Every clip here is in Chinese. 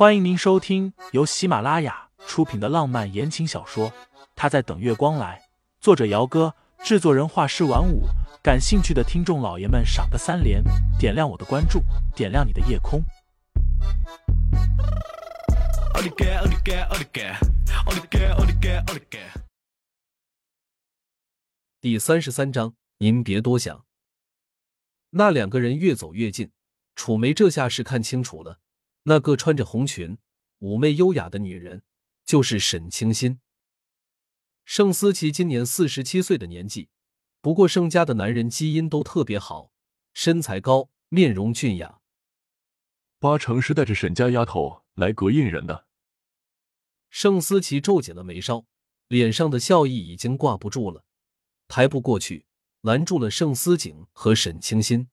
欢迎您收听由喜马拉雅出品的浪漫言情小说《他在等月光来》，作者：姚哥，制作人：画师晚舞。感兴趣的听众老爷们，赏个三连，点亮我的关注，点亮你的夜空。第三十三章，您别多想。那两个人越走越近，楚梅这下是看清楚了。那个穿着红裙、妩媚优雅的女人，就是沈清心。盛思琪今年四十七岁的年纪，不过盛家的男人基因都特别好，身材高，面容俊雅，八成是带着沈家丫头来隔应人的。盛思琪皱紧了眉梢，脸上的笑意已经挂不住了，抬步过去，拦住了盛思景和沈清心。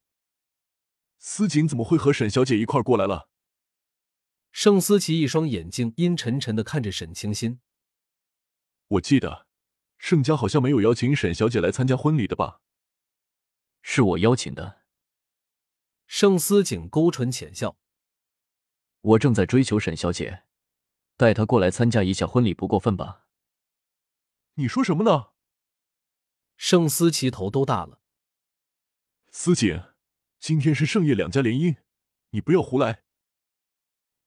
思景怎么会和沈小姐一块过来了？盛思琪一双眼睛阴沉沉的看着沈清心。我记得，盛家好像没有邀请沈小姐来参加婚礼的吧？是我邀请的。盛思景勾唇浅笑。我正在追求沈小姐，带她过来参加一下婚礼不过分吧？你说什么呢？盛思琪头都大了。思景，今天是盛叶两家联姻，你不要胡来。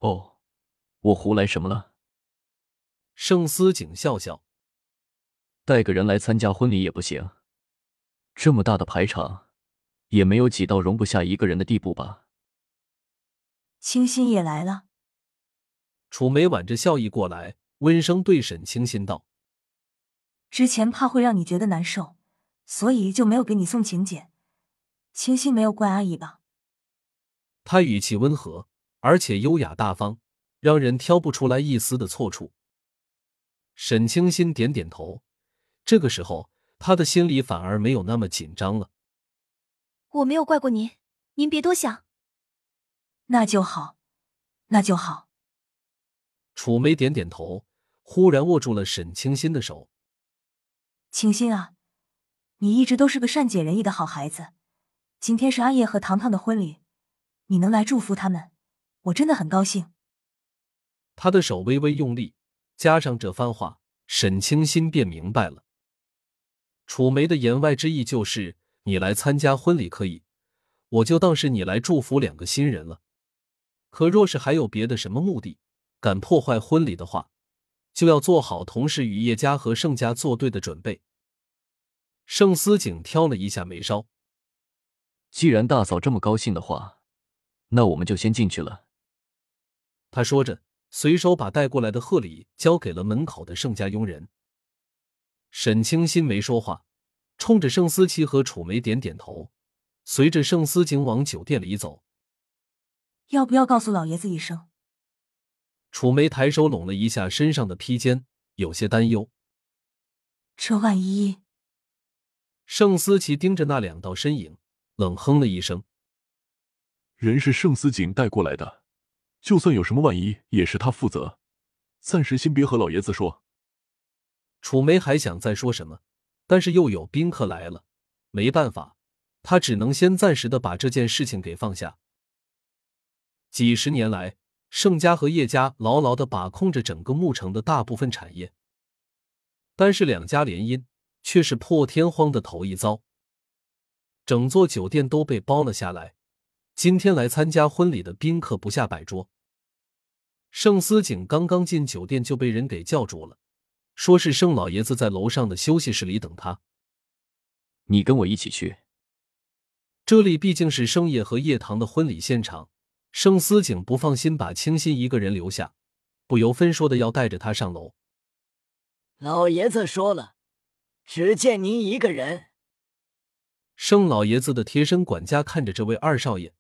哦，我胡来什么了？盛思景笑笑，带个人来参加婚礼也不行。这么大的排场，也没有挤到容不下一个人的地步吧？清新也来了。楚梅挽着笑意过来，温声对沈清新道：“之前怕会让你觉得难受，所以就没有给你送请柬。清新没有怪阿姨吧？”他语气温和。而且优雅大方，让人挑不出来一丝的错处。沈清心点点头，这个时候他的心里反而没有那么紧张了。我没有怪过您，您别多想。那就好，那就好。楚梅点点头，忽然握住了沈清心的手。清心啊，你一直都是个善解人意的好孩子。今天是阿叶和糖糖的婚礼，你能来祝福他们。我真的很高兴。他的手微微用力，加上这番话，沈清心便明白了。楚梅的言外之意就是：你来参加婚礼可以，我就当是你来祝福两个新人了。可若是还有别的什么目的，敢破坏婚礼的话，就要做好同时与叶家和盛家作对的准备。盛思景挑了一下眉梢，既然大嫂这么高兴的话，那我们就先进去了。他说着，随手把带过来的贺礼交给了门口的盛家佣人。沈清心没说话，冲着盛思琪和楚梅点点头，随着盛思景往酒店里走。要不要告诉老爷子一声？楚梅抬手拢了一下身上的披肩，有些担忧。这万一……盛思琪盯着那两道身影，冷哼了一声：“人是盛思景带过来的。”就算有什么万一，也是他负责。暂时先别和老爷子说。楚梅还想再说什么，但是又有宾客来了，没办法，他只能先暂时的把这件事情给放下。几十年来，盛家和叶家牢牢的把控着整个牧城的大部分产业，但是两家联姻却是破天荒的头一遭，整座酒店都被包了下来。今天来参加婚礼的宾客不下百桌。盛思景刚刚进酒店就被人给叫住了，说是盛老爷子在楼上的休息室里等他。你跟我一起去。这里毕竟是盛叶和叶棠的婚礼现场，盛思景不放心把清新一个人留下，不由分说的要带着他上楼。老爷子说了，只见您一个人。盛老爷子的贴身管家看着这位二少爷。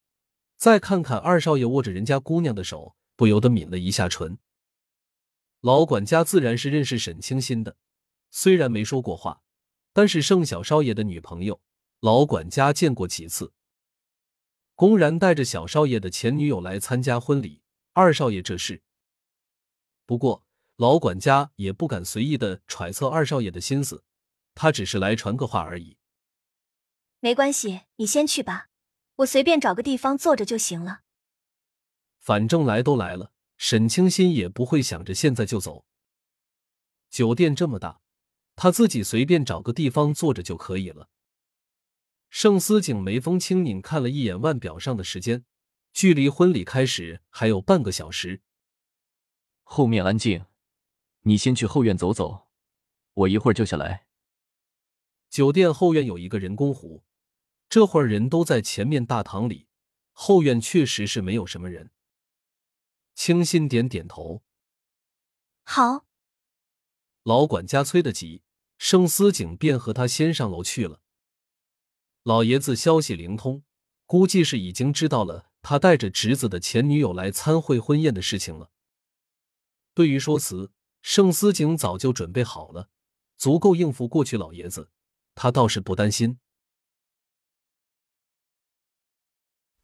再看看二少爷握着人家姑娘的手，不由得抿了一下唇。老管家自然是认识沈清心的，虽然没说过话，但是盛小少爷的女朋友，老管家见过几次。公然带着小少爷的前女友来参加婚礼，二少爷这是。不过老管家也不敢随意的揣测二少爷的心思，他只是来传个话而已。没关系，你先去吧。我随便找个地方坐着就行了。反正来都来了，沈清心也不会想着现在就走。酒店这么大，他自己随便找个地方坐着就可以了。盛思景眉峰轻拧，看了一眼腕表上的时间，距离婚礼开始还有半个小时。后面安静，你先去后院走走，我一会儿就下来。酒店后院有一个人工湖，这会儿人都在前面大堂里，后院确实是没有什么人。清新点点头，好。老管家催得急，盛思景便和他先上楼去了。老爷子消息灵通，估计是已经知道了他带着侄子的前女友来参会婚宴的事情了。对于说辞，盛思景早就准备好了，足够应付过去。老爷子，他倒是不担心。